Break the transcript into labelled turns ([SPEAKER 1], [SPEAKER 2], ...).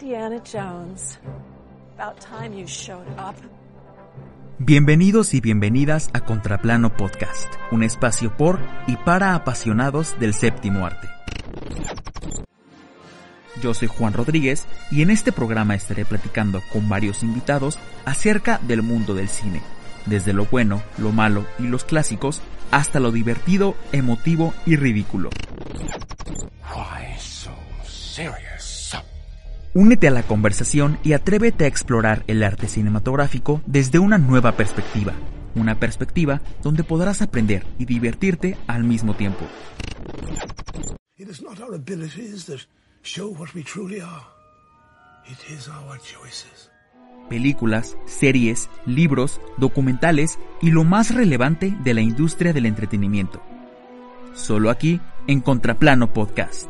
[SPEAKER 1] Indiana Jones. About time you showed up.
[SPEAKER 2] Bienvenidos y bienvenidas a Contraplano Podcast, un espacio por y para apasionados del séptimo arte. Yo soy Juan Rodríguez y en este programa estaré platicando con varios invitados acerca del mundo del cine, desde lo bueno, lo malo y los clásicos hasta lo divertido, emotivo y ridículo.
[SPEAKER 3] Why so serious?
[SPEAKER 2] Únete a la conversación y atrévete a explorar el arte cinematográfico desde una nueva perspectiva, una perspectiva donde podrás aprender y divertirte al mismo tiempo.
[SPEAKER 3] It is not our abilities that show what we truly are. It is our choices.
[SPEAKER 2] películas, series, libros, documentales y lo más relevante de la industria del entretenimiento. Solo aquí en Contraplano Podcast.